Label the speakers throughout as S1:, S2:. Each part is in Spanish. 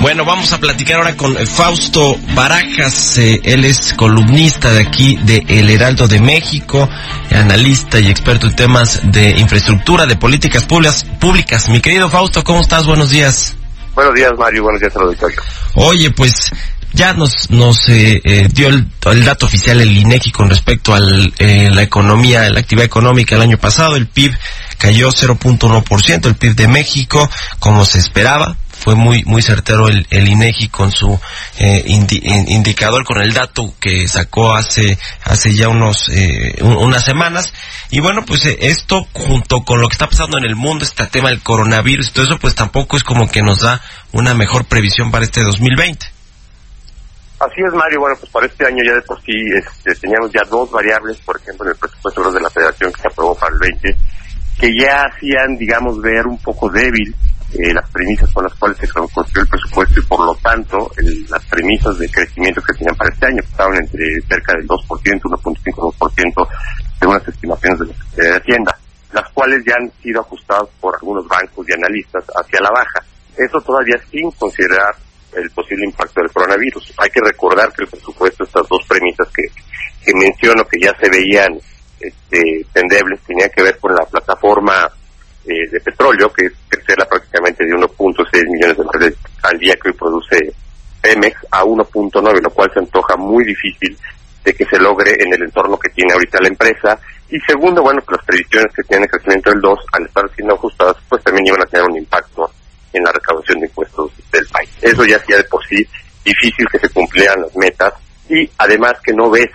S1: Bueno, vamos a platicar ahora con Fausto Barajas. Eh, él es columnista de aquí de El Heraldo de México, analista y experto en temas de infraestructura, de políticas públicas. públicas. Mi querido Fausto, ¿cómo estás? Buenos días.
S2: Buenos días, Mario. Buenos días, auditorio.
S1: Oye, pues ya nos, nos eh, eh, dio el, el, dato oficial el INEGI con respecto a eh, la economía, la actividad económica el año pasado. El PIB cayó 0.1%, el PIB de México, como se esperaba. Fue muy muy certero el, INEGI con su eh, indi, indicador, con el dato que sacó hace hace ya unos eh, unas semanas. Y bueno, pues eh, esto junto con lo que está pasando en el mundo, este tema del coronavirus todo eso, pues tampoco es como que nos da una mejor previsión para este 2020.
S2: Así es, Mario. Bueno, pues para este año ya de por sí este, teníamos ya dos variables, por ejemplo, en el presupuesto de la Federación que se aprobó para el 20, que ya hacían, digamos, ver un poco débil eh, las premisas con las cuales se construyó el presupuesto y por lo tanto el, las premisas de crecimiento que tenían para este año estaban entre cerca del 2%, 1.5-2% según las estimaciones de la Secretaría de Hacienda, las cuales ya han sido ajustadas por algunos bancos y analistas hacia la baja. Eso todavía sin considerar el posible impacto del coronavirus. Hay que recordar que el presupuesto, estas dos premisas que, que menciono, que ya se veían este, tendebles, tenían que ver con la plataforma eh, de petróleo, que es crecerla prácticamente de 1.6 millones de barriles al día que hoy produce Pemex a 1.9, lo cual se antoja muy difícil de que se logre en el entorno que tiene ahorita la empresa. Y segundo, bueno, que las previsiones que tienen el crecimiento del 2, al estar siendo ajustadas, pues también iban a tener un impacto en la recaudación de impuestos del país. Eso ya hacía de por sí difícil que se cumplieran las metas y además que no ves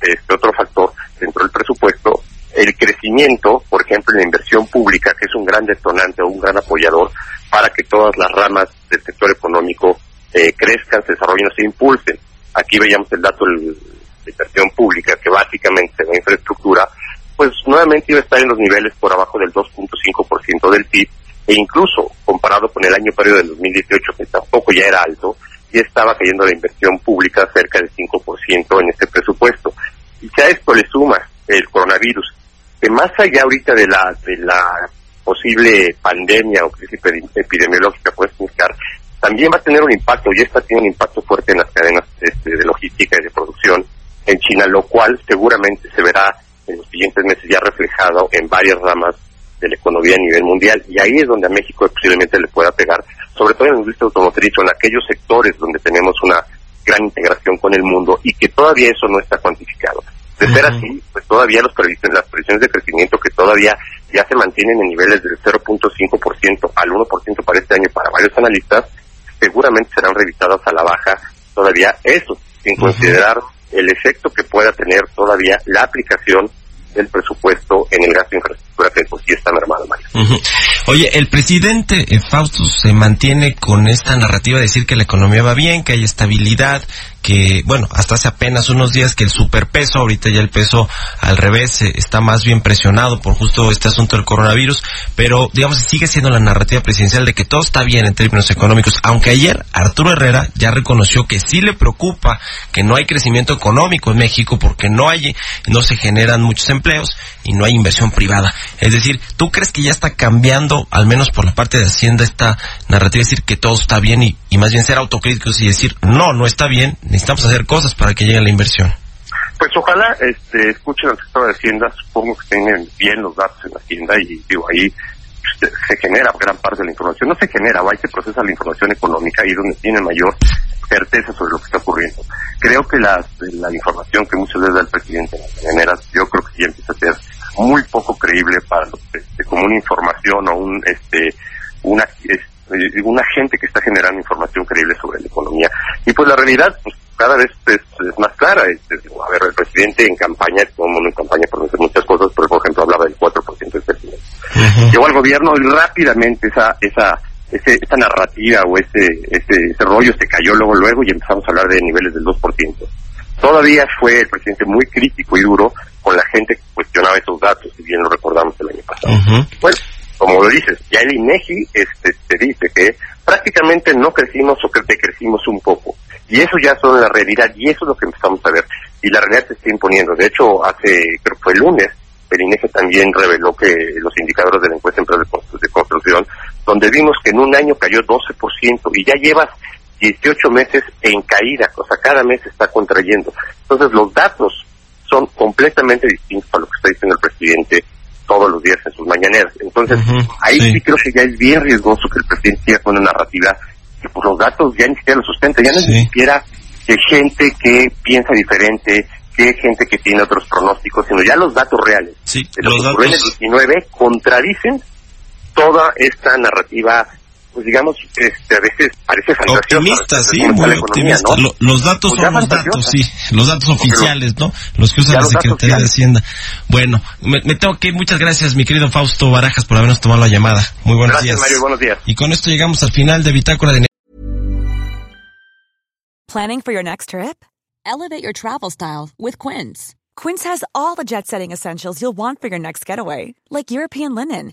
S2: este otro factor dentro del presupuesto, el crecimiento, por ejemplo, en la inversión pública, que es un gran detonante o un gran apoyador para que todas las ramas del sector económico eh, crezcan, se desarrollen o se impulsen. Aquí veíamos el dato de inversión pública, que básicamente se ve infraestructura, pues nuevamente iba a estar en los niveles por abajo del 2.5% del PIB, e incluso comparado con el año periodo del 2018, que tampoco ya era alto, ya estaba cayendo la inversión pública cerca del 5% en este presupuesto. Y si a esto le suma el coronavirus, que más allá ahorita de la, de la posible pandemia o crisis epidemiológica puede significar, también va a tener un impacto, y esta tiene un impacto fuerte en las cadenas este, de logística y de producción en China, lo cual seguramente se verá en los siguientes meses ya reflejado en varias ramas de la economía a nivel mundial y ahí es donde a México posiblemente le pueda pegar, sobre todo en la industria automotriz o en aquellos sectores donde tenemos una gran integración con el mundo y que todavía eso no está cuantificado. De ser así, pues todavía los previsiones, las previsiones de crecimiento que todavía ya se mantienen en niveles del 0.5% al 1% para este año para varios analistas, seguramente serán revisadas a la baja todavía eso, sin considerar el efecto que pueda tener todavía la aplicación del presupuesto en el gasto de infraestructura que pues sí está mermado, Mario.
S1: Uh. Oye, el presidente eh, Fausto se mantiene con esta narrativa de decir que la economía va bien, que hay estabilidad, que, bueno, hasta hace apenas unos días que el superpeso, ahorita ya el peso al revés, eh, está más bien presionado por justo este asunto del coronavirus, pero digamos sigue siendo la narrativa presidencial de que todo está bien en términos económicos, aunque ayer Arturo Herrera ya reconoció que sí le preocupa que no hay crecimiento económico en México porque no hay, no se generan muchos empleos y no hay inversión privada. Es decir, ¿tú crees que ya está cambiando, al menos por la parte de Hacienda, esta narrativa, decir que todo está bien y, más bien ser autocríticos y decir, no, no está bien, necesitamos hacer cosas para que llegue la inversión?
S2: Pues ojalá este, escuchen al sector de Hacienda, supongo que tengan bien los datos en la Hacienda y digo, ahí se, genera gran parte de la información. No se genera, va y se procesa la información económica y donde tiene mayor certeza sobre lo que está ocurriendo. Creo que la, la información que muchas veces da el presidente en las yo creo que ya empieza a ser muy poco creíble para este, como una información o un este una una gente que está generando información creíble sobre la economía y pues la realidad pues cada vez es, más clara. a ver, el presidente en campaña, como en campaña por muchas cosas, pero por ejemplo hablaba del 4% del presidente. Llegó al gobierno y rápidamente esa, esa, ese, esa narrativa o ese, ese, ese rollo se cayó luego, luego y empezamos a hablar de niveles del 2%. Todavía fue el presidente muy crítico y duro con la gente que cuestionaba esos datos, si bien lo recordamos el año pasado. Bueno, como lo dices, ya el INEGI este, te dice que prácticamente no crecimos o que crecimos un poco. Y eso ya son la realidad y eso es lo que empezamos a ver. Y la realidad se está imponiendo. De hecho, hace, creo que fue el lunes, el INEGI también reveló que los indicadores de la encuesta de de construcción, donde vimos que en un año cayó 12% y ya llevas 18 meses en caída, o sea, cada mes se está contrayendo. Entonces, los datos son completamente distintos a lo que está diciendo el presidente todos los días en sus mañaneras. Entonces, ahí sí. creo que ya es bien riesgoso que el presidente siga con una narrativa que por los datos ya ni siquiera lo sustenta, ya no ni siquiera que gente que piensa diferente, que gente que tiene otros pronósticos, sino ya los datos reales
S1: de los datos...
S2: en el 19 contradicen toda esta narrativa pues digamos, este, a veces parece fantasiosa.
S1: Optimista, sí, muy optimista. los datos pues son los datos, sí, los datos oficiales, ¿no? Los que usa la Secretaría de Hacienda. Bueno, me, tengo que ir. Muchas gracias, mi querido Fausto Barajas, por habernos tomado la llamada. Muy buenos
S2: gracias,
S1: días.
S2: Mario, buenos días.
S1: Y con esto llegamos al final de Bitácora de
S3: Planning for your next trip? Elevate your travel style with Quince. Quince has all the jet-setting essentials you'll want for your next getaway, like European linen